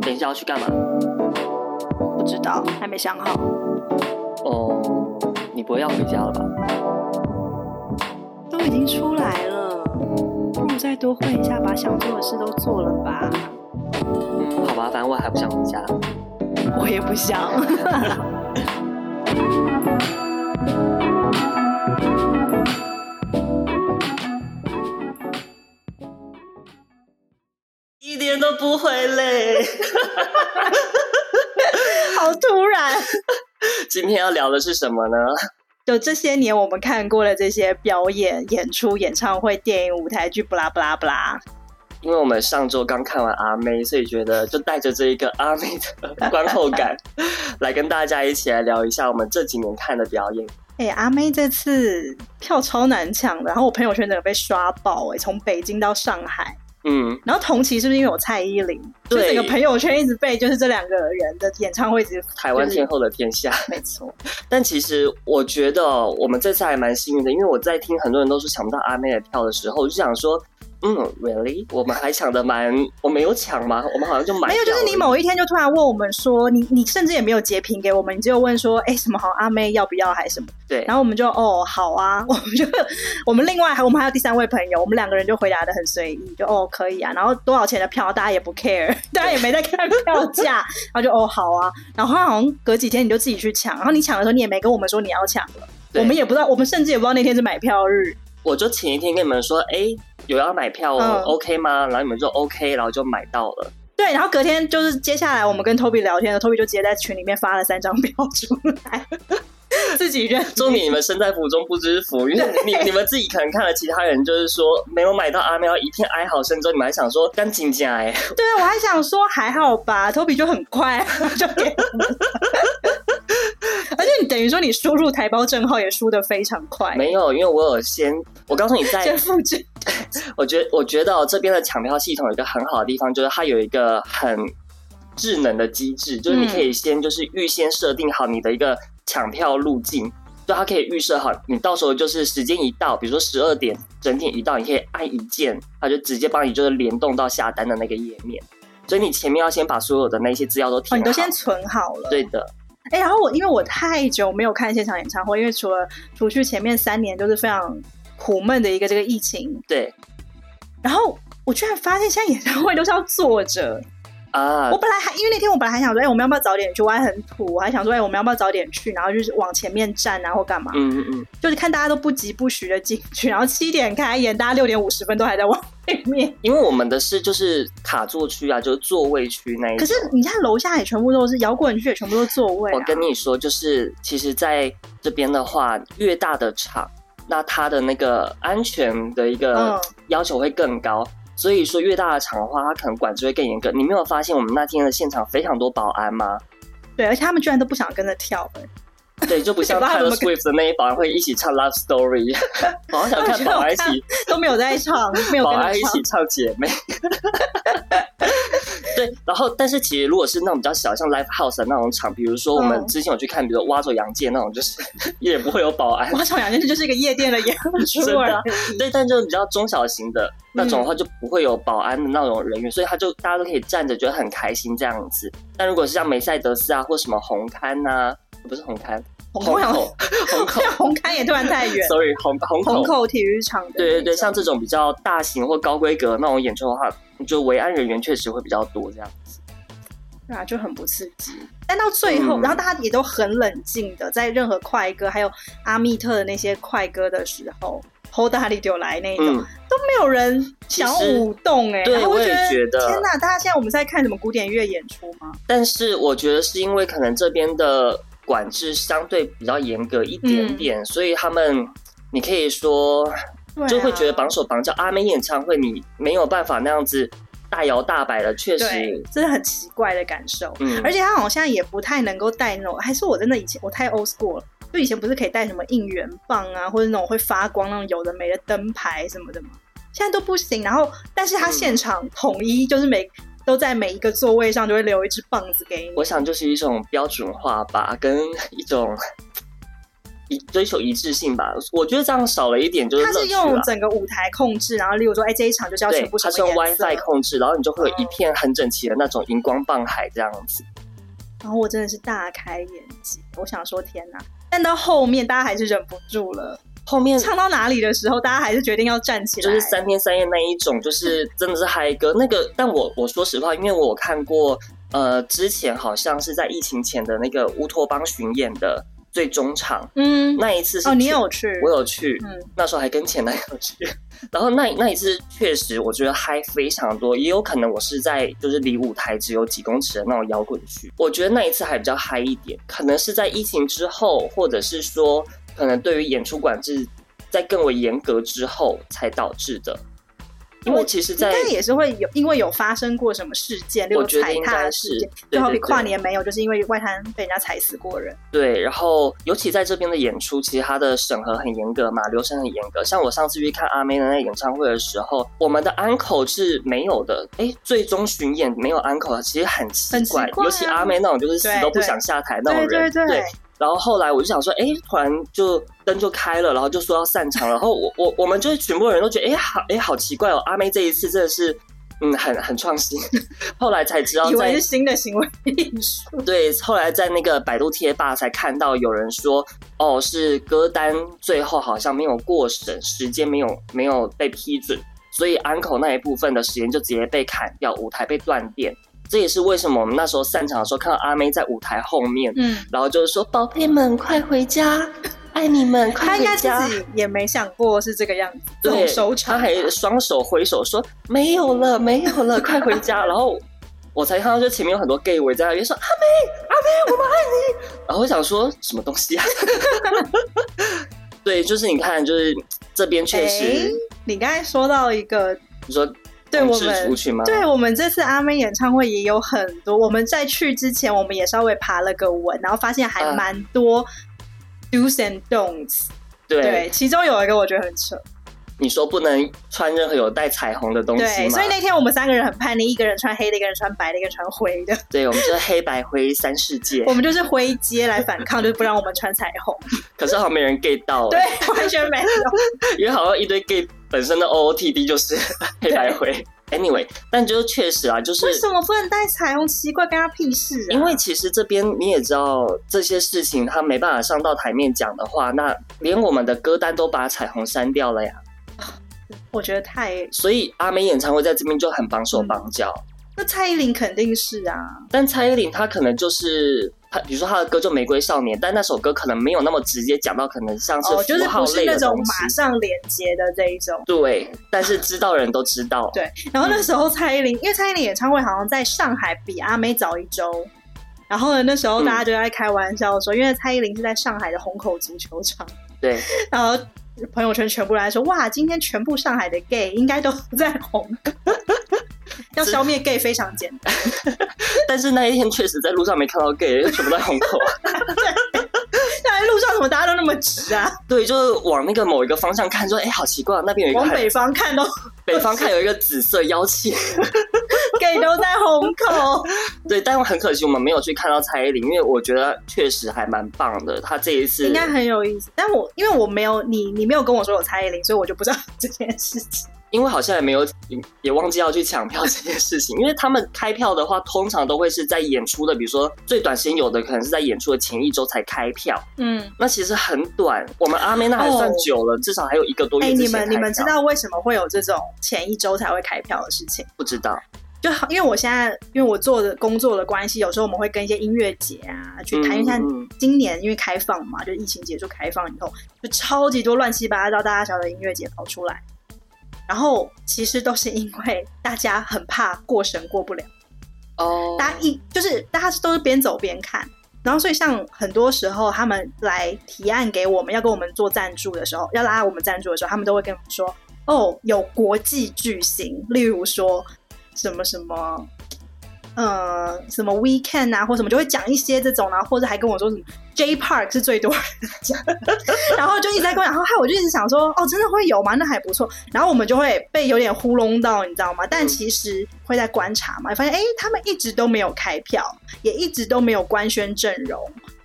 等一下要去干嘛？不知道，还没想好。哦，你不会要回家了吧？都已经出来了，不如再多混一下，把想做的事都做了吧。嗯，好吧，反正我还不想回家。我也不想。不会累。好突然！今天要聊的是什么呢？就这些年我们看过的这些表演、演出、演唱会、电影、舞台剧，不啦不啦不啦。因为我们上周刚看完阿妹，所以觉得就带着这一个阿妹的观后感，来跟大家一起来聊一下我们这几年看的表演。哎、欸，阿妹这次票超难抢的，然后我朋友圈整个被刷爆，哎，从北京到上海。嗯，然后同期是不是因为有蔡依林？对，就整个朋友圈一直被就是这两个人的演唱会，一直台湾天后的天下，没错。但其实我觉得我们这次还蛮幸运的，因为我在听很多人都是抢不到阿妹的票的时候，我就想说。嗯，really？我们还抢的蛮，我没有抢吗？我们好像就买没有，就是你某一天就突然问我们说，你你甚至也没有截屏给我们，你只有问说，哎、欸，什么好阿妹要不要还是什么？对，然后我们就哦好啊，我们就我们另外还我们还有第三位朋友，我们两个人就回答的很随意，就哦可以啊，然后多少钱的票大家也不 care，大家也没在看票价，然后就哦好啊，然后好像隔几天你就自己去抢，然后你抢的时候你也没跟我们说你要抢了，我们也不知道，我们甚至也不知道那天是买票日。我就前一天跟你们说，哎、欸，有要买票哦、嗯、，OK 吗？然后你们就 OK，然后就买到了。对，然后隔天就是接下来我们跟 Toby 聊天的，Toby 就直接在群里面发了三张票出来，自己认。重点你们身在福中不知福，因为 你你们自己可能看了其他人就是说没有买到阿喵，一片哀嚎声之后，你们还想说赶紧加哎。对，我还想说还好吧，Toby 就很快 就给。而且你等于说你输入台胞证号也输的非常快。没有，因为我有先，我告诉你在，先复制。我觉得我觉得这边的抢票系统有一个很好的地方，就是它有一个很智能的机制，就是你可以先就是预先设定好你的一个抢票路径，就它可以预设好，你到时候就是时间一到，比如说十二点整点一到，你可以按一键，它就直接帮你就是联动到下单的那个页面。所以你前面要先把所有的那些资料都填好，你都先存好了。对的。哎、欸，然后我因为我太久没有看现场演唱会，因为除了除去前面三年都是非常苦闷的一个这个疫情，对。然后我居然发现现在演唱会都是要坐着。啊！我本来还因为那天我本来还想说，哎、欸，我们要不要早点去？我还很土，我还想说，哎、欸，我们要不要早点去？然后就是往前面站啊，或干嘛？嗯嗯嗯，就是看大家都不急不徐的进去，然后七点开演，大家六点五十分都还在往里面。因为我们的是就是卡座区啊，就是座位区那一。可是你看楼下也全部都是摇滚区，也全部都是座位、啊。我跟你说，就是其实在这边的话，越大的场，那它的那个安全的一个要求会更高。嗯所以说，越大的场的话，它可能管制会更严格。你没有发现我们那天的现场非常多保安吗？对，而且他们居然都不想跟着跳。对，就不像 Taylor Swift 的那一保安会一起唱 Love Story，好想看保安一起 都没有在唱，没有跟保安一起唱姐妹。对，然后但是其实如果是那种比较小，像 Live House 的那种场，比如说我们之前有去看，比如说挖走洋界那种，就是也不会有保安。挖走洋界就是一个夜店的演出。对，但就是比较中小型的那种的话，就不会有保安的那种人员，所以他就大家都可以站着，觉得很开心这样子。但如果是像梅赛德斯啊，或什么红磡呐。不是红磡，红口，红口，红磡也突然太远。Sorry，红红口，红口体育场。对对对，像这种比较大型或高规格那种演出的话，就维安人员确实会比较多，这样子。对啊，就很不刺激。但到最后，嗯、然后大家也都很冷静的，在任何快歌还有阿密特的那些快歌的时候，Hold 大力就来那种、嗯、都没有人想舞动哎、欸。对，我也觉得。天哪，大家现在我们在看什么古典乐演出吗？但是我觉得是因为可能这边的。管制相对比较严格一点点，嗯、所以他们，你可以说，就会觉得绑手绑脚。阿妹演唱会，你没有办法那样子大摇大摆的，确实，这是很奇怪的感受。嗯，而且他好像也不太能够带那种，还是我真的以前我太 old school 了，就以前不是可以带什么应援棒啊，或者那种会发光那种有的没的灯牌什么的吗？现在都不行。然后，但是他现场统一就是每。嗯都在每一个座位上就会留一支棒子给你。我想就是一种标准化吧，跟一种一追求一致性吧。我觉得这样少了一点就是。它是用整个舞台控制，然后例如说，哎，这一场就是要全部。它是用 WiFi 控制，然后你就会有一片很整齐的那种荧光棒海这样子。然后我真的是大开眼界，我想说天哪！但到后面大家还是忍不住了。后面唱到哪里的时候，大家还是决定要站起来。就是三天三夜那一种，就是 真的是嗨歌。那个，但我我说实话，因为我看过，呃，之前好像是在疫情前的那个乌托邦巡演的最终场，嗯，那一次是哦，你有去，我有去，嗯，那时候还跟前男友去。然后那那一次确实，我觉得嗨非常多，也有可能我是在就是离舞台只有几公尺的那种摇滚区。我觉得那一次还比较嗨一点，可能是在疫情之后，或者是说。可能对于演出管制在更为严格之后才导致的，因为其实在，在应该也是会有，因为有发生过什么事件，例如踩踏的事件，就好比跨年没有，就是因为外滩被人家踩死过人。对，然后尤其在这边的演出，其实它的审核很严格嘛，流程很严格。像我上次去看阿妹的那个演唱会的时候，我们的安口是没有的。哎，最终巡演没有安可，其实很奇怪，很奇怪啊，尤其阿妹那种就是死都不想下台那种人，对对对。对然后后来我就想说，哎，突然就灯就开了，然后就说要散场了。然后我我我们就是全部人都觉得，哎，好哎，好奇怪哦，阿妹这一次真的是，嗯，很很创新。后来才知道，以为是新的行为艺术。对，后来在那个百度贴吧才看到有人说，哦，是歌单最后好像没有过审，时间没有没有被批准，所以安可那一部分的时间就直接被砍掉，舞台被断电。这也是为什么我们那时候散场的时候看到阿妹在舞台后面，嗯，然后就是说：“宝贝们，快回家，爱你们，快回家。”他应该自己也没想过是这个样子，对，他还双手挥手说：“没有了，没有了，快回家。”然后我才看到，就前面有很多 gay 围在那边说：“阿妹，阿妹，我们爱你。”然后我想说什么东西啊？对，就是你看，就是这边确实，你刚才说到一个，你说。对我们，对我们这次阿妹演唱会也有很多。我们在去之前，我们也稍微爬了个文，然后发现还蛮多 do's and don'ts。对，对，其中有一个我觉得很扯。你说不能穿任何有带彩虹的东西所以那天我们三个人很叛逆，一个人穿黑的，一个人穿白的，一个人穿灰的。对，我们就是黑白灰三世界。我们就是灰阶来反抗，就是不让我们穿彩虹。可是好像没人 get 到，对，完全没有。因为好像一堆 gay 本身的 OOTD 就是黑白灰。Anyway，但就是确实啊，就是为什么不能带彩虹？奇怪，干他屁事啊！因为其实这边你也知道，这些事情他没办法上到台面讲的话，那连我们的歌单都把彩虹删掉了呀。我觉得太……所以阿妹演唱会在这边就很绑手绑脚。嗯。那蔡依林肯定是啊，但蔡依林她可能就是。他比如说他的歌就《玫瑰少年》，但那首歌可能没有那么直接讲到，可能像是符号是不是那种马上连接的这一种。对，但是知道的人都知道。对，然后那时候蔡依林，嗯、因为蔡依林演唱会好像在上海比阿妹早一周，然后呢，那时候大家就在开玩笑说，嗯、因为蔡依林是在上海的虹口足球场。对，然后朋友圈全部来说，哇，今天全部上海的 gay 应该都在红。要消灭 gay 非常简单，但是那一天确实在路上没看到 gay，全部在虹口。对，在路上怎么大家都那么直啊？对，就是往那个某一个方向看，说哎、欸，好奇怪，那边有一个。往北方看都，北方看有一个紫色妖气，gay 都在虹口。对，但很可惜我们没有去看到蔡依林，因为我觉得确实还蛮棒的。他这一次应该很有意思，但我因为我没有你，你没有跟我说有蔡依林，所以我就不知道这件事情。因为好像也没有，也忘记要去抢票这件事情。因为他们开票的话，通常都会是在演出的，比如说最短时间有的可能是在演出的前一周才开票。嗯，那其实很短。我们阿妹那还算久了，哦、至少还有一个多月。哎、欸，你们你们知道为什么会有这种前一周才会开票的事情？不知道。就好，因为我现在因为我做的工作的关系，有时候我们会跟一些音乐节啊去谈。因为像今年因为开放嘛，就疫情结束开放以后，就超级多乱七八糟大大小小的音乐节跑出来。然后其实都是因为大家很怕过审过不了哦，oh. 大家一就是大家都是边走边看，然后所以像很多时候他们来提案给我们要跟我们做赞助的时候，要拉我们赞助的时候，他们都会跟我们说哦，有国际巨星，例如说什么什么。呃，什么 weekend 啊，或什么就会讲一些这种啊，或者还跟我说什么 J Park 是最多人讲，然后就一直在跟我讲，然后害我就一直想说，哦，真的会有吗？那还不错。然后我们就会被有点糊弄到，你知道吗？但其实会在观察嘛，发现哎，他们一直都没有开票，也一直都没有官宣阵容，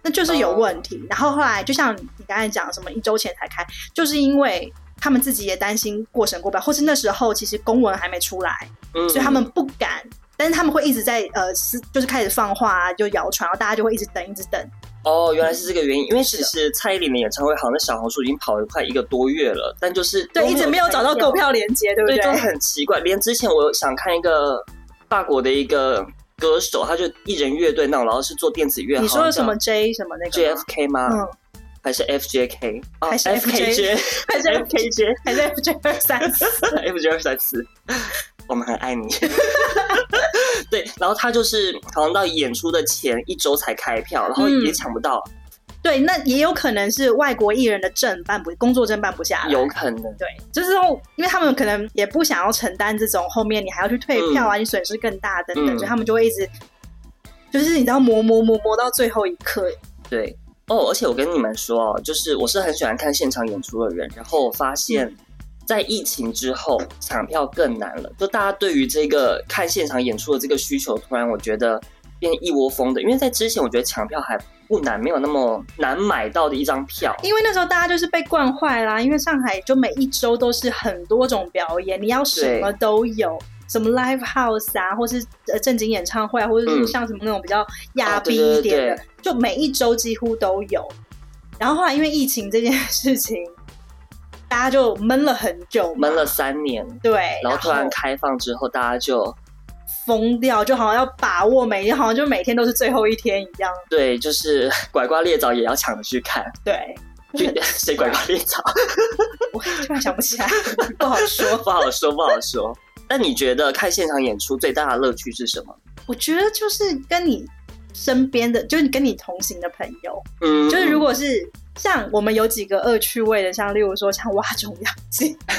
那就是有问题。然后后来就像你刚才讲什么一周前才开，就是因为他们自己也担心过审过不了，或是那时候其实公文还没出来，嗯、所以他们不敢。但是他们会一直在呃是就是开始放话啊，就谣传，然后大家就会一直等，一直等。哦，原来是这个原因。因为其实蔡依林的演唱会好像在小红书已经跑了快一个多月了，但就是对，一直没有找到购票链接，对不对？对，就很奇怪。连之前我想看一个法国的一个歌手，他就一人乐队那种，然后是做电子乐。你说的什么 J 什么那个 JFK 吗？嗯，还是 FJK？还是 FKJ？还是 FKJ？还是 FJ 二三 四？FJ 二三四。我们很爱你，对，然后他就是好像到演出的前一周才开票，然后也抢不到。嗯、对，那也有可能是外国艺人的证办不，工作证办不下来，有可能。对，就是说，因为他们可能也不想要承担这种后面你还要去退票啊，嗯、你损失更大等等，嗯、所以他们就会一直，就是你知道磨磨磨磨到最后一刻。对，哦，而且我跟你们说哦，就是我是很喜欢看现场演出的人，然后我发现。嗯在疫情之后，抢票更难了。就大家对于这个看现场演出的这个需求，突然我觉得变一窝蜂的。因为在之前，我觉得抢票还不难，没有那么难买到的一张票。因为那时候大家就是被惯坏啦。因为上海就每一周都是很多种表演，你要什么都有，对什么 live house 啊，或是呃正经演唱会啊，或者是像什么那种比较亚逼一点的，就每一周几乎都有。然后后来因为疫情这件事情。大家就闷了很久，闷了三年，对，然后突然开放之后，大家就疯掉，就好像要把握每天，好像就每天都是最后一天一样。对，就是 拐瓜裂枣也要抢着去看。对，谁拐瓜裂枣？我突然想不起来，不好说，不好说，不好说。但你觉得看现场演出最大的乐趣是什么？我觉得就是跟你身边的，就是跟你同行的朋友，嗯，就是如果是。像我们有几个恶趣味的，像例如说像挖种洋界，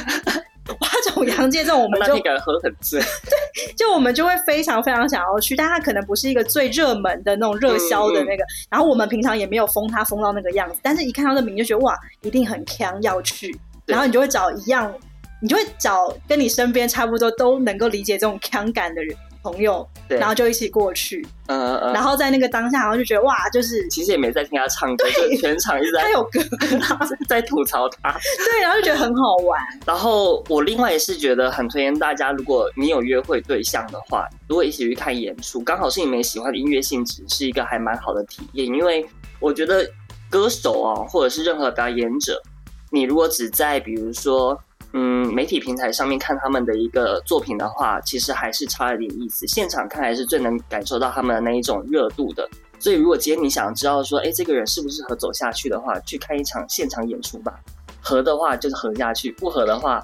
挖种洋界这种，我们就那个喝很醉。对，就我们就会非常非常想要去，但它可能不是一个最热门的那种热销的那个。然后我们平常也没有封它封到那个样子，但是一看到这名就觉得哇，一定很锵要去。然后你就会找一样，你就会找跟你身边差不多都能够理解这种腔感的人。朋友，对然后就一起过去，嗯嗯嗯，然后在那个当下，然后就觉得哇，就是其实也没在听他唱歌，就全场一直在他有歌，在吐槽他，对，然后就觉得很好玩。然后我另外也是觉得很推荐大家，如果你有约会对象的话，如果一起去看演出，刚好是你们喜欢的音乐性质，是一个还蛮好的体验。因为我觉得歌手啊，或者是任何表演者，你如果只在比如说。嗯，媒体平台上面看他们的一个作品的话，其实还是差一点意思。现场看还是最能感受到他们的那一种热度的。所以，如果今天你想知道说，哎，这个人适不适合走下去的话，去看一场现场演出吧。合的话就是合下去，不合的话，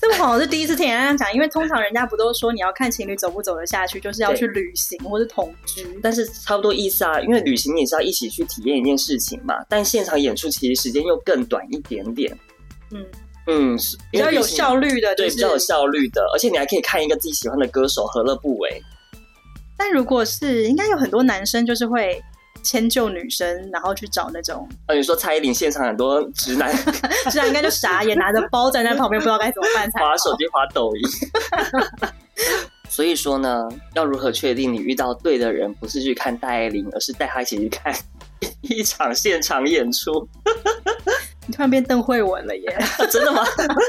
这个好，我是第一次听人家讲。因为通常人家不都说你要看情侣走不走得下去，就是要去旅行或是同居。但是差不多意思啊，因为旅行你是要一起去体验一件事情嘛。但现场演出其实时间又更短一点点。嗯。嗯，是比较有效率的，对，比较有效率的，而且你还可以看一个自己喜欢的歌手，何乐不为？但如果是，应该有很多男生就是会迁就女生，然后去找那种。啊，你说蔡依林现场很多直男，直男应该就傻眼，拿着包站在旁边，不知道该怎么办才。滑手机，滑抖音。所以说呢，要如何确定你遇到对的人，不是去看戴爱玲，而是带他一起去看 一场现场演出？你突然变邓慧文了耶？真的吗？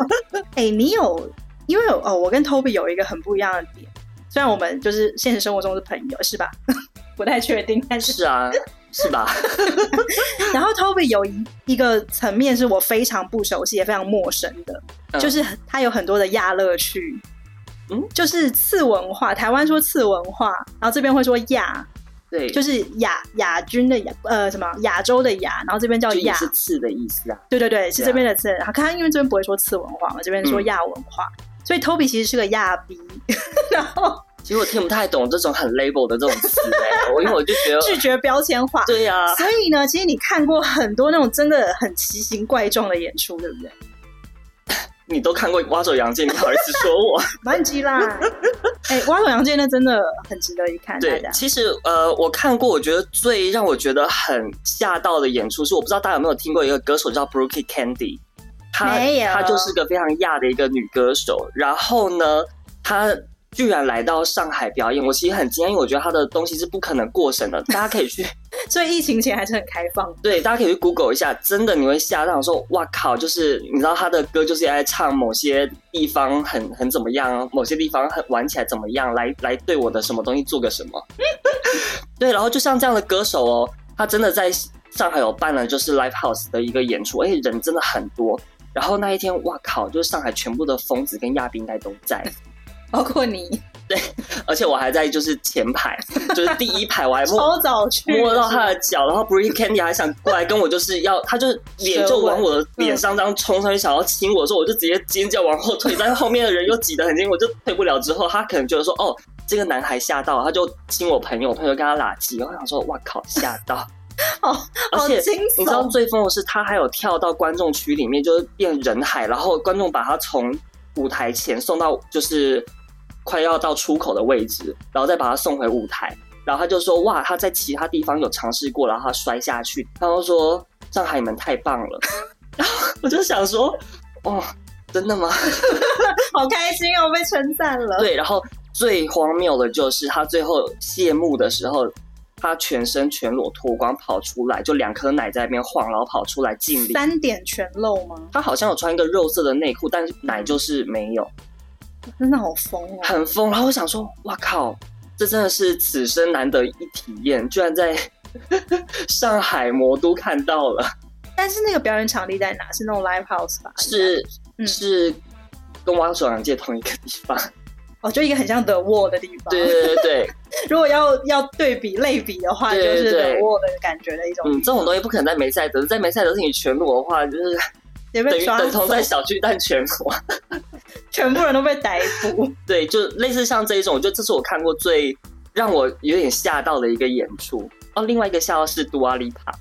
哎、欸，你有因为哦，我跟 Toby 有一个很不一样的点，虽然我们就是现实生活中是朋友，是吧？不太确定，但是是啊，是吧？然后 Toby 有一一个层面是我非常不熟悉也非常陌生的，嗯、就是他有很多的亚乐趣，嗯，就是次文化，台湾说次文化，然后这边会说亚。对，就是亚亚军的亚，呃，什么亚洲的亚，然后这边叫亚，是次的意思啊。对对对，是这边的次。然后看，因为这边不会说次文化嘛，这边说亚文化，嗯、所以 Toby 其实是个亚逼。然后，其实我听不太懂这种很 label 的这种词哎，我因为我就觉得 拒绝标签化。对呀、啊，所以呢，其实你看过很多那种真的很奇形怪状的演出，对不对？你都看过《挖走洋界》，你不好意思说我？蛮急啦！哎、欸，《挖走洋界》那真的很值得一看。对，其实呃，我看过，我觉得最让我觉得很吓到的演出是，我不知道大家有没有听过一个歌手叫 Brookie Candy，她她就是个非常亚的一个女歌手。然后呢，她居然来到上海表演，我其实很惊讶，因为我觉得他的东西是不可能过审的。大家可以去 所以疫情前还是很开放。对，大家可以去 Google 一下，真的你会吓到说，哇靠！就是你知道他的歌就是在唱某些地方很很怎么样，某些地方很玩起来怎么样，来来对我的什么东西做个什么。对，然后就像这样的歌手哦，他真的在上海有办了就是 Live House 的一个演出，而且人真的很多。然后那一天，哇靠！就是上海全部的疯子跟亚宾应该都在，包括你。对，而且我还在就是前排，就是第一排，我还摸超早去摸到他的脚，然后 Brie Candy 还想过来跟我就是要，他就脸就往我的脸上这样冲上去，想要亲我的时候，我就直接尖叫往后退，但是后面的人又挤得很近，我就退不了。之后他可能觉得说，哦，这个男孩吓到，他就亲我朋友，我朋友跟他拉近，然后想说，哇靠，吓到。哦，而且你知道最疯的是，他还有跳到观众区里面，就是变人海，然后观众把他从舞台前送到就是快要到出口的位置，然后再把他送回舞台。然后他就说：“哇，他在其他地方有尝试过，然后他摔下去。”然后说：“上海你们太棒了。”然后我就想说：“哦，真的吗？好开心哦，被称赞了。”对，然后最荒谬的就是他最后谢幕的时候。他全身全裸脱光跑出来，就两颗奶在那边晃，然后跑出来敬礼。三点全露吗？他好像有穿一个肉色的内裤，但是奶就是没有。真的好疯哦，很疯。然后我想说，哇靠，这真的是此生难得一体验，居然在 上海魔都看到了。但是那个表演场地在哪？是那种 live house 吧？是，嗯、是跟蛙手洋界同一个地方。哦，就一个很像 The Wall 的地方。对对对对，如果要要对比类比的话，就是 The Wall 的感觉的一种。嗯，这种东西不可能在梅赛德，在梅赛德是你全裸的话，就是等于等同在小巨蛋全裸，全部人都被逮捕。对，就类似像这一种，我觉得这是我看过最让我有点吓到的一个演出。哦，另外一个吓到是杜阿丽帕。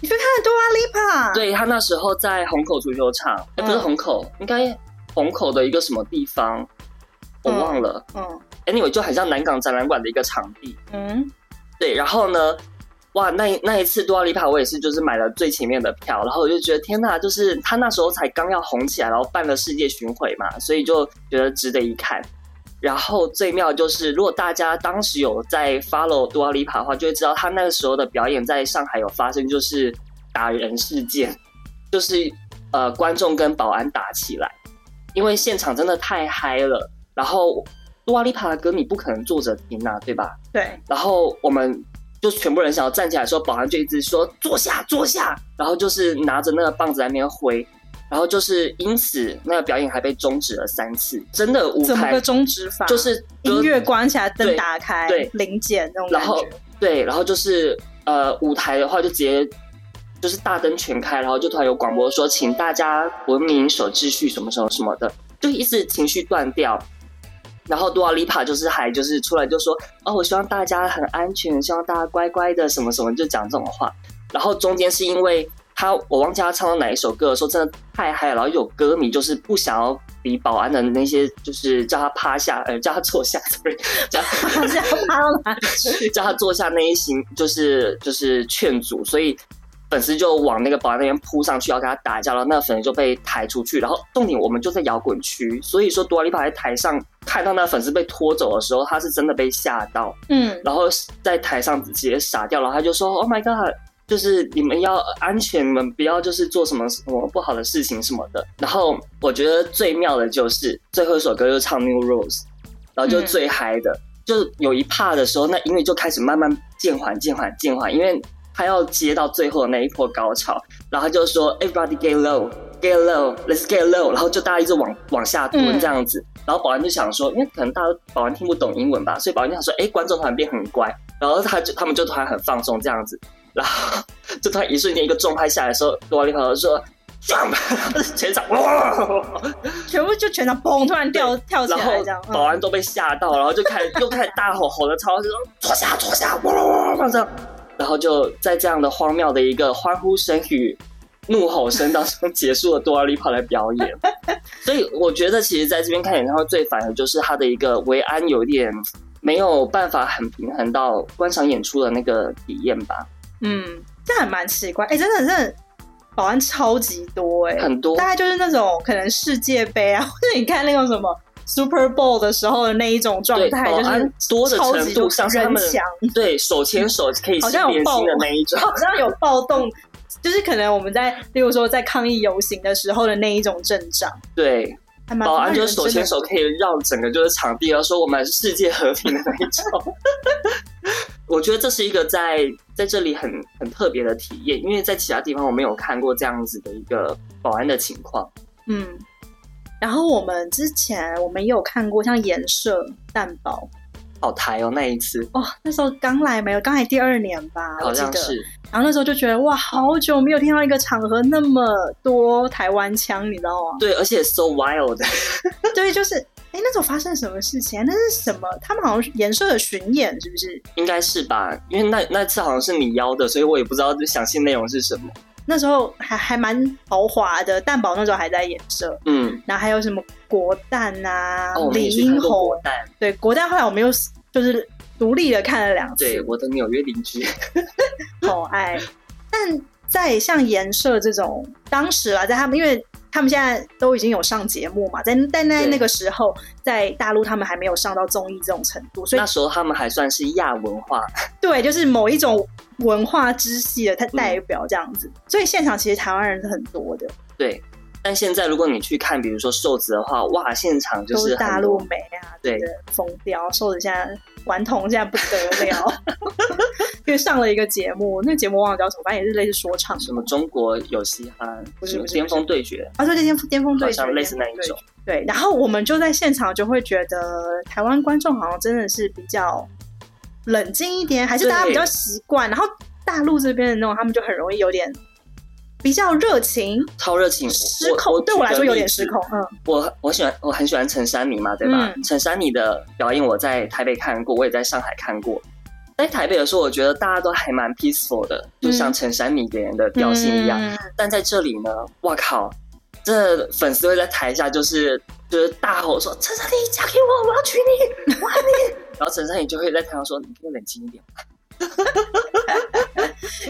你去看杜阿丽帕？对，他那时候在虹口足球场，哎，不是虹口，应该虹口的一个什么地方。我忘了，嗯，anyway 就很像南港展览馆的一个场地，嗯，对，然后呢，哇，那那一次杜阿丽帕我也是就是买了最前面的票，然后我就觉得天呐，就是他那时候才刚要红起来，然后办了世界巡回嘛，所以就觉得值得一看。然后最妙就是，如果大家当时有在 follow 杜阿丽帕的话，就会知道他那个时候的表演在上海有发生，就是打人事件，就是呃观众跟保安打起来，因为现场真的太嗨了。然后，杜阿丽帕的歌你不可能坐着听啊，对吧？对。然后我们就全部人想要站起来的时候，保安就一直说坐下，坐下。然后就是拿着那个棒子在那边挥，然后就是因此那个表演还被终止了三次。真的舞台怎么个终止法？就是 音乐关起来，灯打开，对，临检那种感觉。然后对，然后就是呃，舞台的话就直接就是大灯全开，然后就突然有广播说，请大家文明守秩序，什么什么什么的，就一直情绪断掉。然后杜阿丽帕就是还就是出来就说哦，我希望大家很安全，希望大家乖乖的什么什么，就讲这种话。然后中间是因为他我忘记他唱到哪一首歌的时候，真的太嗨了。然后有歌迷就是不想要理保安的那些，就是叫他趴下，呃，叫他坐下，sorry，叫他趴下，趴到哪去？叫他坐下那一行就是就是劝阻，所以。粉丝就往那个保安那边扑上去，要跟他打架，然后那个粉丝就被抬出去。然后重点，我们就在摇滚区，所以说杜阿丽帕在台上看到那粉丝被拖走的时候，他是真的被吓到，嗯，然后在台上直接傻掉然后。他就说：“Oh my god，就是你们要安全，你们不要就是做什么什么不好的事情什么的。”然后我觉得最妙的就是最后一首歌就唱 New Rose，然后就最嗨的，嗯、就有一 part 的时候，那音乐就开始慢慢渐缓、渐缓、渐缓，因为。他要接到最后的那一波高潮，然后他就说 “Everybody get low, get low, let's get low”，然后就大家一直往往下蹲这样子。嗯、然后保安就想说，因为可能大家保安听不懂英文吧，所以保安就想说：“哎，观众突然变很乖。”然后他就他们就突然很放松这样子。然后就突然一瞬间一个重拍下来的时候，杜阿丽帕就说 “Jump”，全场哇，全部就全场嘣，突然跳跳起来这样。保安都被吓到，然后就开始又开始大吼吼的超，就说坐下坐下，哇哇哇这样。然后就在这样的荒谬的一个欢呼声与怒吼声当中结束了多尔丽帕的表演，所以我觉得其实在这边看演唱会最烦的就是他的一个维安有点没有办法很平衡到观赏演出的那个体验吧。嗯，这还蛮奇怪，哎，真的是保安超级多哎，很多，大概就是那种可能世界杯啊，或者你看那种什么。Super Bowl 的时候的那一种状态，就是多的程度像他对，手牵手可以 好像有暴的那一种，好像有暴动，就是可能我们在，例如说在抗议游行的时候的那一种阵仗，对。保安就是手牵手可以绕整个就是场地，然后说我们是世界和平的那一种。我觉得这是一个在在这里很很特别的体验，因为在其他地方我没有看过这样子的一个保安的情况。嗯，然后我们之前我们也有看过像颜社蛋堡。好台哦，那一次哦，那时候刚来没有，刚来第二年吧，好像是。然后那时候就觉得哇，好久没有听到一个场合那么多台湾腔，你知道吗？对，而且 so wild。对，就是哎，那时候发生什么事情？那是什么？他们好像是颜社的巡演，是不是？应该是吧，因为那那次好像是你邀的，所以我也不知道详细内容是什么。那时候还还蛮豪华的，蛋堡那时候还在颜社，嗯，然后还有什么国蛋啊，哦、李英红，国蛋。对，国蛋后来我们又就是独立的看了两次，对，我的纽约邻居，好爱。但在像颜社这种，当时啊，在他们因为。他们现在都已经有上节目嘛，在在那那个时候，在大陆他们还没有上到综艺这种程度，所以那时候他们还算是亚文化，对，就是某一种文化支系的它代表这样子，嗯，所以现场其实台湾人是很多的，对。但现在如果你去看，比如说瘦子的话，哇，现场就是，是大陆美啊，对，疯掉，瘦子现在顽童现在不得了，因为上了一个节目，那个节目忘了叫什么，反正也是类似说唱，什么中国有嘻哈，不是巅峰对决。啊，对，巅巅峰对决，像类似那一种。对，对。然后我们就在现场就会觉得，台湾观众好像真的是比较冷静一点，还是大家比较习惯，然后大陆这边的那种，他们就很容易有点。比较热情，超热情，失控。我对我来说有点失控。嗯，我我喜欢，我很喜欢陈珊妮嘛，对吧？陈、嗯、珊妮的表演我在台北看过，我也在上海看过。在台北的时候，我觉得大家都还蛮 peaceful 的，嗯、就像陈珊妮给人的表现一样、嗯。但在这里呢，哇靠，这粉丝会在台下就是就是大吼说：“陈珊妮，嫁给我，我要娶你，我爱你。”然后陈珊妮就会在台上说：“你可以冷静一点。”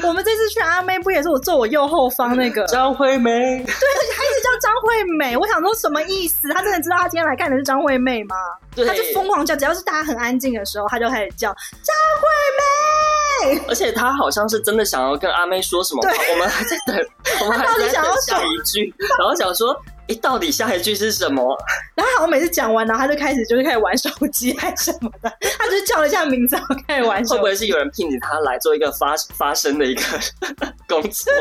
我们这次去阿妹不也是我坐我右后方那个 张惠妹？对，他一直叫张惠妹。我想说什么意思？她真的知道她今天来看的是张惠妹吗？对，他就疯狂叫，只要是大家很安静的时候，她就开始叫张惠妹。而且他好像是真的想要跟阿妹说什么话，我们还在等，我们还在等下一句，然后想说。哎，到底下一句是什么？然后好像每次讲完，然后他就开始就是开始玩手机还是什么的，他就叫了一下名字，然后开始玩手机。会不会是有人聘请他来做一个发发声的一个 工作？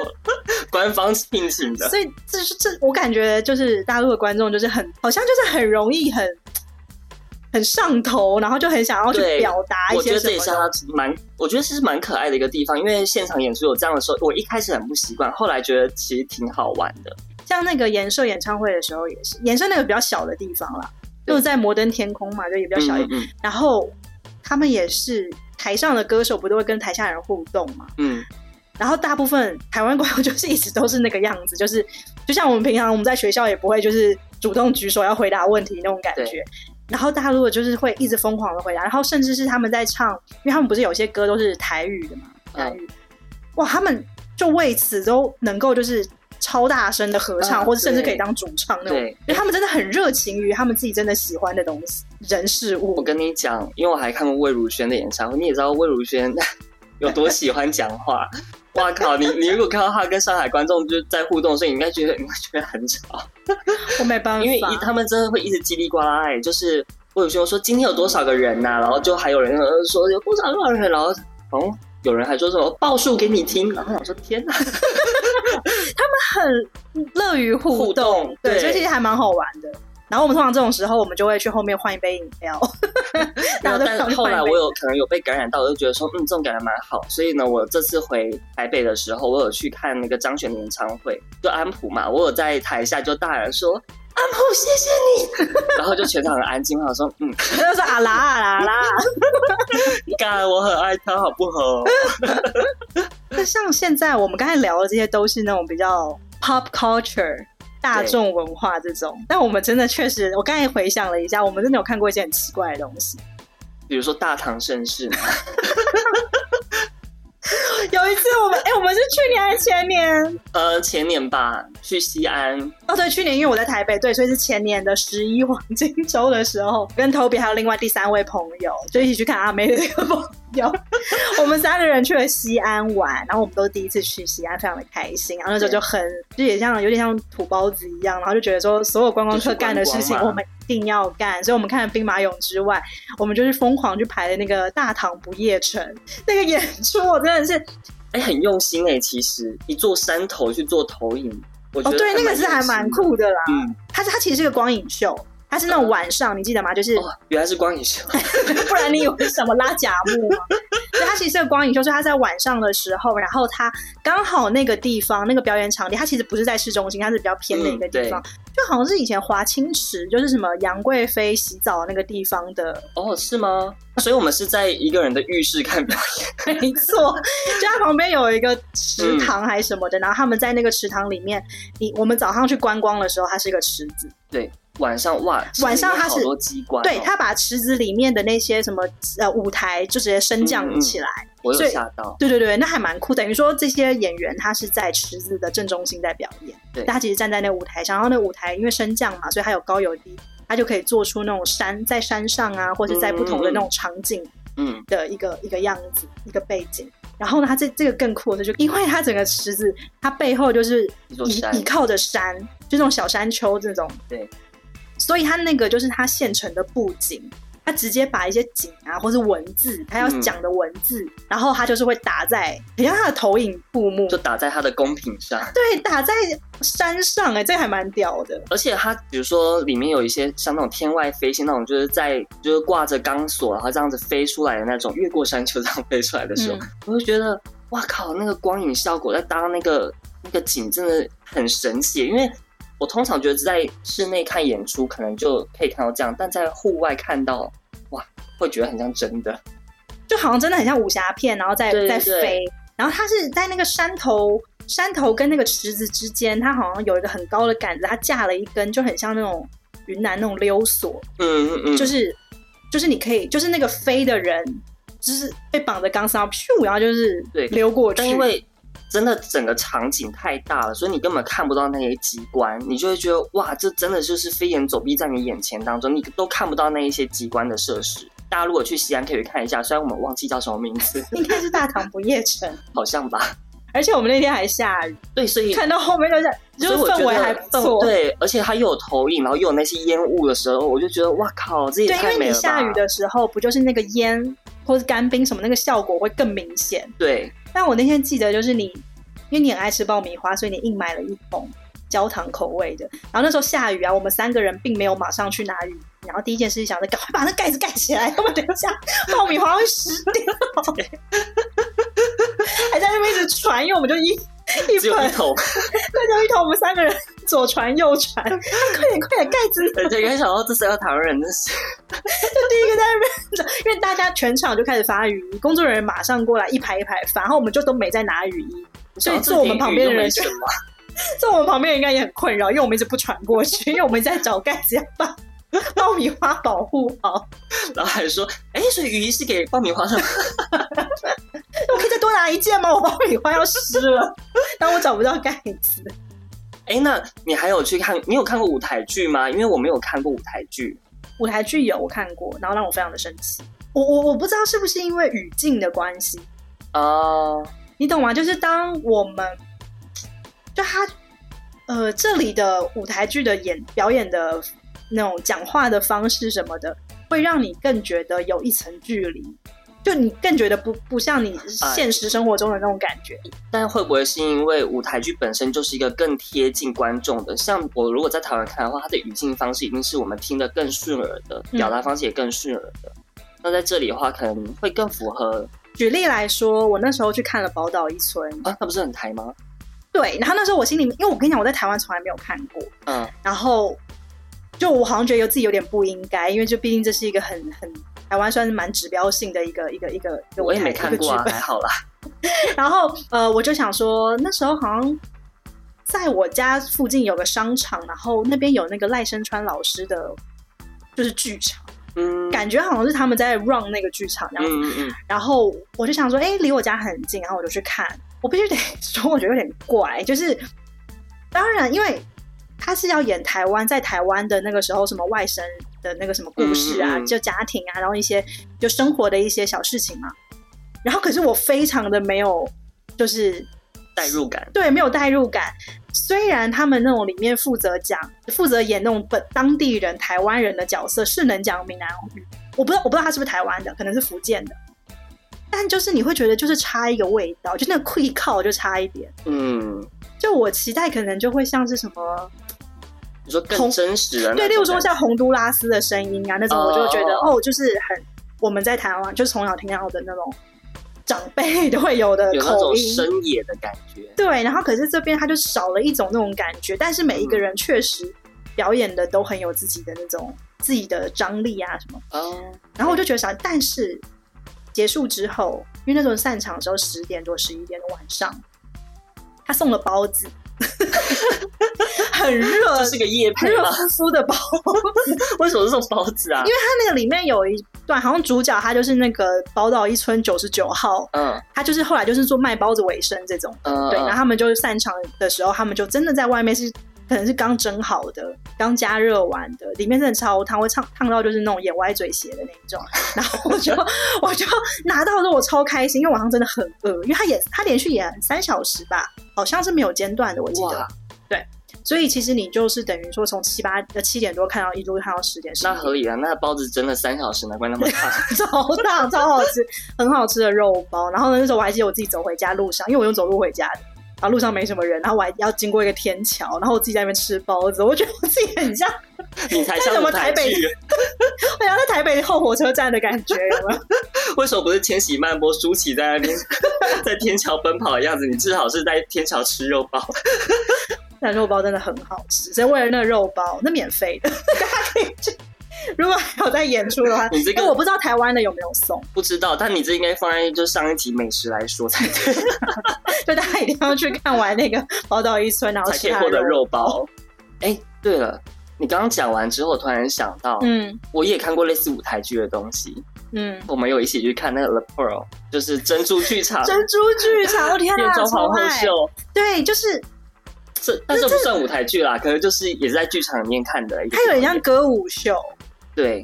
官方聘请的。所以这是这，我感觉就是大陆的观众就是很，好像就是很容易很很上头，然后就很想要去表达一些。我觉得这也是他蛮，我觉得是蛮可爱的一个地方，因为现场演出有这样的时候，我一开始很不习惯，后来觉得其实挺好玩的。像那个颜色演唱会的时候也是，颜色那个比较小的地方啦，就是在摩登天空嘛，就也比较小一点。嗯嗯。然后他们也是台上的歌手不都会跟台下人互动嘛？嗯。然后大部分台湾观众就是一直都是那个样子，就是就像我们平常我们在学校也不会就是主动举手要回答问题那种感觉。然后大陆的就是会一直疯狂的回答，然后甚至是他们在唱，因为他们不是有些歌都是台语的嘛？台语。哇，他们就为此都能够就是。超大声的合唱，啊，或者甚至可以当主唱那种，因为他们真的很热情于他们自己真的喜欢的东西、人事物。我跟你讲，因为我还看过魏如萱的演唱会，你也知道魏如萱 有多喜欢讲话。哇靠，你你如果看到他跟上海观众就在互动，所以你应该觉得你应该觉得很吵。我没办法，因为他们真的会一直叽里呱啦，哎，就是魏如萱说今天有多少个人呐，啊，然后就还有人说有多少多少人，然后哦。有人还说什么报数给你听，然后我说天哪，他们很乐于互动，互动对，所以其实还蛮好玩的。然后我们通常这种时候，我们就会去后面换一杯饮料。然后但后来我有可能有被感染到，我就觉得说，嗯，这种感觉蛮好。所以呢，我这次回台北的时候，我有去看那个张悬的演唱会，就安普嘛，我有在台下就大喊说。安普，谢谢你。然后就全场很安静，我想说，嗯，就说啊啦啊啦啦，干，我很爱他，好不好？那像现在我们刚才聊的这些，都是那种比较 pop culture 大众文化这种。但我们真的确实，我刚才回想了一下，我们真的有看过一些很奇怪的东西，比如说大唐盛世嘛。有一次我们哎、欸，我们是去年还是前年？呃，前年吧，去西安。哦，对，去年因为我在台北，对，所以是前年的十一黄金周的时候，跟 Toby 还有另外第三位朋友就一起去看阿妹的那个朋友。我们三个人去了西安玩，然后我们都第一次去西安，非常的开心。然后那时候就很，就也像有点像土包子一样，然后就觉得说所有观光客干的事情我们一定要干。所以我们看了兵马俑之外，我们就是疯狂去排的那个大唐不夜城那个演出，我真的是。哎、欸，很用心哎、欸！其实一座山头去做投影，我觉得哦，对，那个是还蛮酷的啦。嗯，它是它其实是个光影秀，它是那种晚上，嗯、你记得吗？就是、哦、原来是光影秀，不然你以为什么拉甲木吗？对，它其实是个光影秀，所以它在晚上的时候，然后它刚好那个地方那个表演场地，它其实不是在市中心，它是比较偏的一个地方，嗯、就好像是以前华清池，就是什么杨贵妃洗澡的那个地方的。哦，是吗？所以我们是在一个人的浴室看表演，没错，就它旁边有一个池塘还是什么的，嗯、然后他们在那个池塘里面，你我们早上去观光的时候，它是一个池子，对，晚上哇，晚上它是好多机关、哦，对，它把池子里面的那些什么呃舞台就直接升降起来，嗯。嗯、我有吓到，对对对，那还蛮酷，等于说这些演员他是在池子的正中心在表演，对，他其实站在那个舞台上，然后那个舞台因为升降嘛，所以它有高有低。他就可以做出那种山在山上啊，或者在不同的那种场景，嗯，的一个、嗯、一个样子，一个背景。然后呢，他这这个更酷的是，就因为它整个池子，它背后就是倚倚靠着山，就这种小山丘这种，对，所以他那个就是他现成的布景。他直接把一些景啊，或是文字，他要讲的文字，嗯、然后他就是会打在，你像他的投影布幕，就打在他的公屏上。对，打在山上，哎，这还蛮屌的。而且他比如说里面有一些像那种天外飞仙那种，就是在就是挂着钢索，然后这样子飞出来的那种，越过山丘这样飞出来的时候，嗯、我就觉得哇靠，那个光影效果再搭那个那个景真的很神奇，因为。我通常觉得在室内看演出可能就可以看到这样，但在户外看到，哇，会觉得很像真的，就好像真的很像武侠片，然后在在飞，然后它是在那个山头，山头跟那个池子之间，它好像有一个很高的杆子，它架了一根，就很像那种云南那种溜索，嗯嗯嗯，就是就是你可以，就是那个飞的人，就是被绑着钢丝，咻，然后就是对溜过去，因为。真的整个场景太大了，所以你根本看不到那些机关，你就会觉得哇，这真的就是飞檐走壁在你眼前当中，你都看不到那一些机关的设施。大家如果去西安可以看一下，虽然我们忘记叫什么名字，应该是大唐不夜城，好像吧。而且我们那天还下雨，对，所以看到后面就是，就是氛围还不错。对，而且它又有投影，然后又有那些烟雾的时候，我就觉得哇靠，这也太美了。对，因为你下雨的时候，不就是那个烟或是干冰什么，那个效果会更明显。对。但我那天记得就是你，因为你很爱吃爆米花，所以你硬买了一桶焦糖口味的。然后那时候下雨啊，我们三个人并没有马上去拿雨衣，然后第一件事情想着赶快把那盖子盖起来，要不然等一下爆米花会湿掉。还在那边一直传，因为我们就一一只有一桶，对，就一桶，我们三个人左传右传，快点 快点盖子。对，没想到这是个台湾人，的事 就第一个在那边，因为大家全场就开始发雨衣，工作人员马上过来一排一排发，然后我们就都没在拿雨衣，所以坐我们旁边的人什么？坐我们旁边应该也很困扰，因为我们一直不传过去，因为我们一直在找盖子要把爆米花保护好，然后还说，哎，所以雨衣是给爆米花的吗？我可以再多拿一件吗？我爆米花要湿了，但我找不到盖子。哎，那你还有去看？你有看过舞台剧吗？因为我没有看过舞台剧。舞台剧有我看过，然后让我非常的生气。我我我不知道是不是因为语境的关系哦，uh, 你懂吗？就是当我们就他呃这里的舞台剧的演表演的那种讲话的方式什么的，会让你更觉得有一层距离。就你更觉得不不像你现实生活中的那种感觉，啊，但会不会是因为舞台剧本身就是一个更贴近观众的？像我如果在台湾看的话，它的语境方式一定是我们听得更顺耳的，表达方式也更顺耳的。嗯、那在这里的话，可能会更符合。举例来说，我那时候去看了《宝岛一村》啊，那不是很台吗？对，然后那时候我心里面，因为我跟你讲，我在台湾从来没有看过，嗯，然后就我好像觉得有自己有点不应该，因为就毕竟这是一个很很。台湾算是蛮指标性的一个一个一个，我也没看过啊，还好啦。然后呃，我就想说，那时候好像在我家附近有个商场，然后那边有那个赖声川老师的，就是剧场。嗯，感觉好像是他们在 run 那个剧场这样子。嗯嗯，然后我就想说，哎，离我家很近，然后我就去看。我必须得说，我觉得有点怪，就是当然，因为他是要演台湾，在台湾的那个时候，什么外省的那个什么故事啊，嗯嗯，就家庭啊，然后一些就生活的一些小事情嘛。然后，可是我非常的没有，就是代入感，对，没有代入感。虽然他们那种里面负责讲、负责演那种本当地人、台湾人的角色是能讲闽南语，我不知道，我不知道他是不是台湾的，可能是福建的。但就是你会觉得就是差一个味道，就那个气口就差一点。嗯，就我期待可能就会像是什么，你说更真实的，对，例如说像洪都拉斯的声音啊那种，我就觉得哦，哦，就是很我们在台湾就是从小听到的那种。长辈都会有的口音，深野的感觉。对，然后可是这边他就少了一种那种感觉，但是每一个人确实表演的都很有自己的那种自己的张力啊什么。哦。然后我就觉得啥，但是结束之后，因为那时候散场的时候十点多十一点的晚上，他送了包子。很热，这是个夜配热乎乎的包子。为什么是送包子啊？因为它那个里面有一段，好像主角他就是那个宝岛一村九十九号，嗯，他就是后来就是做卖包子为生这种，嗯，对。然后他们就是散场的时候，他们就真的在外面是可能是刚蒸好的，刚加热完的，里面真的超烫，会烫烫到就是那种眼歪嘴斜的那种。然后我就我就拿到的时候我超开心，因为晚上真的很饿，因为他演他连续演三小时吧，好像是没有间断的，我记得。对，所以其实你就是等于说从七八呃七点多看到一路看到十点，那合理啊。那包子蒸了三小时，难怪那么烫，超烫，超好吃，很好吃的肉包。然后呢，那时候我还记得我自己走回家路上，因为我用走路回家的，然后路上没什么人，然后我还要经过一个天桥，然后我自己在那边吃包子，我觉得我自己很像，你才像什么台北，我像在台北后火车站的感觉，有有？为什么不是千禧曼波舒淇在那边 在天桥奔跑的样子？你至少是在天桥吃肉包。那肉包真的很好吃，所以为了那个肉包，那免费的，大家可以去。如果还有在演出的话，你这个我不知道台湾的有没有送，不知道。但你这应该放在就上一集美食来说才对，就大家一定要去看完那个宝岛一村，然后吃他的肉包。哎、欸，对了，你刚刚讲完之后，我突然想到，嗯，我也看过类似舞台剧的东西，嗯，我们有一起去看那个 The Pearl，就是珍珠剧场，珍珠剧场，我天哪，变装皇后秀，对，就是。这但是不算舞台剧啦，可能就是也是在剧场里面看的。它有点像歌舞秀，对，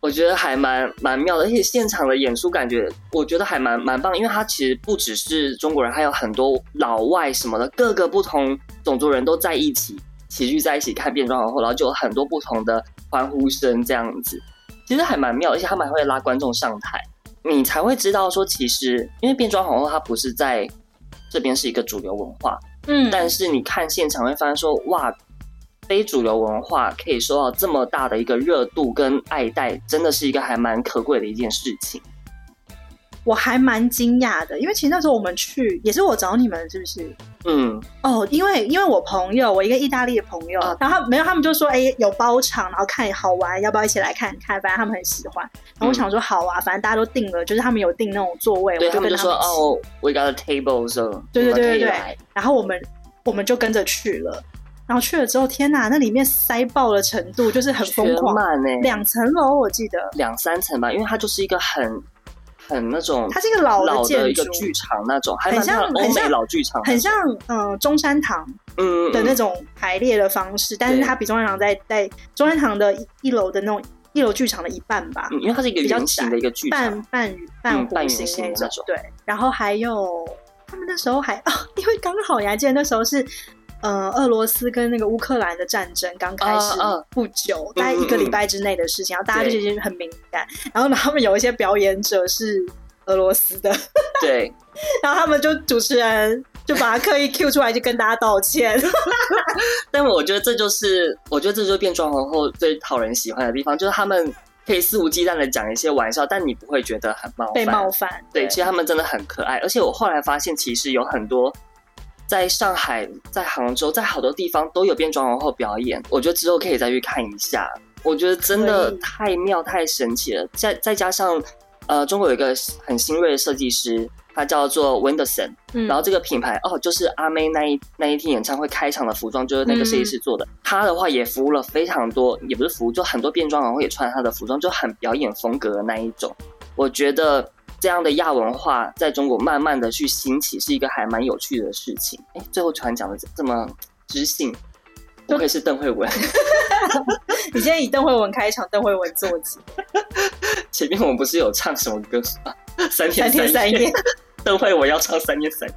我觉得还蛮蛮妙的，而且现场的演出感觉，我觉得还蛮蛮棒，因为它其实不只是中国人，还有很多老外什么的，各个不同种族人都在一起齐聚在一起看变装皇后，然后就有很多不同的欢呼声这样子，其实还蛮妙，而且他们还会拉观众上台，你才会知道说，其实因为变装皇后它不是在这边是一个主流文化。嗯，但是你看现场会发现说，哇，非主流文化可以受到这么大的一个热度跟爱戴，真的是一个还蛮可贵的一件事情。我还蛮惊讶的，因为其实那时候我们去也是我找你们，是不是？嗯，哦，因为因为我朋友，我一个意大利的朋友，啊、然后没有，他们就说，哎、欸，有包场，然后看好玩，要不要一起来看看？反正他们很喜欢。然后我想说，好啊，反正大家都定了，就是他们有订那种座位，对，我就跟他们，哦，we got a table，so 对对对对对。然后我们我们就跟着去了，然后去了之后，天哪，那里面塞爆的程度就是很疯狂，两层楼我记得。两三层吧，因为它就是一个很。很那种，它是一个老的建筑，剧场那种，很像欧美老剧场，很像嗯中山堂嗯的那种排列的方式，嗯、但是它比中山堂在在中山堂的一楼的那种一楼剧场的一半吧，嗯，因为它是一个圆形的一个剧场，半半半弧形那种，那种。对。然后还有他们那时候还啊，因为刚好你还记得那时候是。呃，俄罗斯跟那个乌克兰的战争刚开始不久，大概一个礼拜之内的事情，然后大家就已经很敏感。然后呢，他们有一些表演者是俄罗斯的，对。然后他们就主持人就把他刻意 Q 出来，就跟大家道歉。但我觉得这就是，我觉得这就是变装皇后最讨人喜欢的地方，就是他们可以肆无忌惮的讲一些玩笑，但你不会觉得很冒犯。被冒犯。对，其实他们真的很可爱，而且我后来发现，其实有很多。在上海、在杭州、在好多地方都有变装皇后表演，我觉得之后可以再去看一下。我觉得真的太妙、太神奇了。再再加上，呃，中国有一个很新锐的设计师，他叫做 Wenderson，、嗯、然后这个品牌哦，就是阿妹那一那一天演唱会开场的服装，就是那个设计师做的。他、嗯、的话也服务了非常多，也不是服务，就很多变装皇后也穿他的服装，就很表演风格的那一种。我觉得这样的亚文化在中国慢慢的去兴起，是一个还蛮有趣的事情。哎，最后突然讲的这么知性，不愧是邓慧文。你今天以邓慧文开场，邓慧文做起。前面我们不是有唱什么歌吗？三天三夜，三天三夜，邓慧文要唱三天三夜。